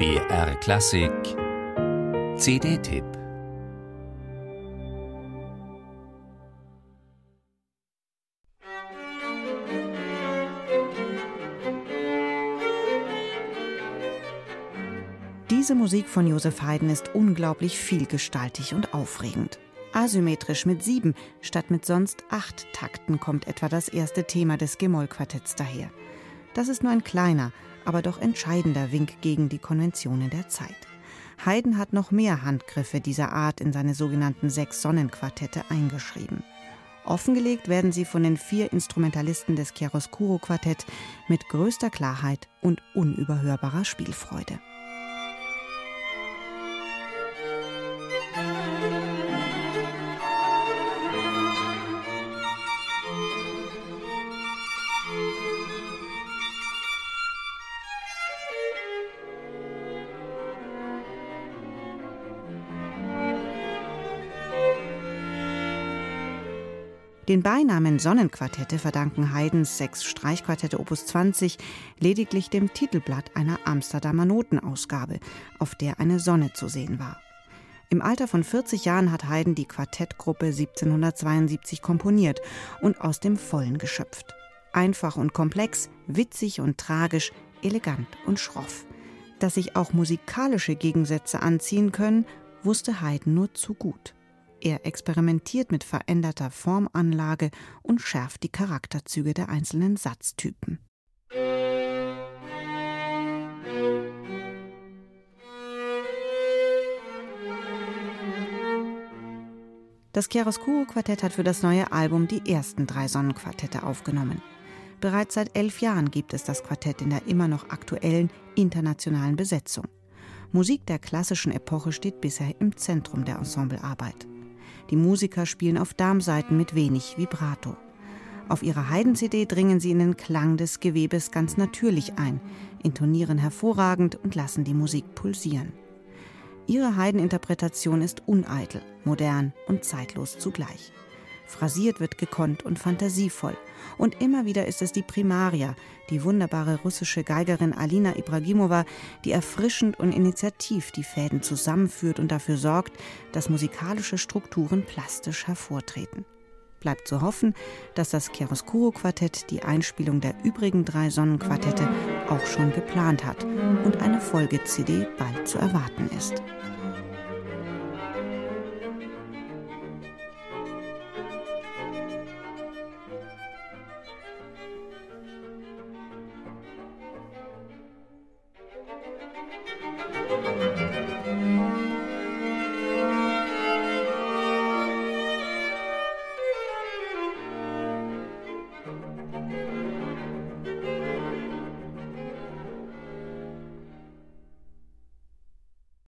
BR Klassik CD-Tipp Diese Musik von Josef Haydn ist unglaublich vielgestaltig und aufregend. Asymmetrisch mit sieben statt mit sonst acht Takten kommt etwa das erste Thema des Gemollquartetts daher. Das ist nur ein kleiner, aber doch entscheidender Wink gegen die Konventionen der Zeit. Haydn hat noch mehr Handgriffe dieser Art in seine sogenannten sechs Sonnenquartette eingeschrieben. Offengelegt werden sie von den vier Instrumentalisten des Chiaroscuro-Quartett mit größter Klarheit und unüberhörbarer Spielfreude. Den Beinamen Sonnenquartette verdanken Haydns sechs Streichquartette Opus 20 lediglich dem Titelblatt einer Amsterdamer Notenausgabe, auf der eine Sonne zu sehen war. Im Alter von 40 Jahren hat Haydn die Quartettgruppe 1772 komponiert und aus dem Vollen geschöpft. Einfach und komplex, witzig und tragisch, elegant und schroff. Dass sich auch musikalische Gegensätze anziehen können, wusste Haydn nur zu gut. Er experimentiert mit veränderter Formanlage und schärft die Charakterzüge der einzelnen Satztypen. Das Chiaroscuro-Quartett hat für das neue Album die ersten drei Sonnenquartette aufgenommen. Bereits seit elf Jahren gibt es das Quartett in der immer noch aktuellen internationalen Besetzung. Musik der klassischen Epoche steht bisher im Zentrum der Ensemblearbeit. Die Musiker spielen auf Darmsaiten mit wenig Vibrato. Auf ihrer Heiden-CD dringen sie in den Klang des Gewebes ganz natürlich ein, intonieren hervorragend und lassen die Musik pulsieren. Ihre Heideninterpretation ist uneitel, modern und zeitlos zugleich. Phrasiert wird gekonnt und fantasievoll. Und immer wieder ist es die Primaria, die wunderbare russische Geigerin Alina Ibragimova, die erfrischend und initiativ die Fäden zusammenführt und dafür sorgt, dass musikalische Strukturen plastisch hervortreten. Bleibt zu hoffen, dass das Chiaroscuro-Quartett die Einspielung der übrigen drei Sonnenquartette auch schon geplant hat und eine Folge-CD bald zu erwarten ist. Música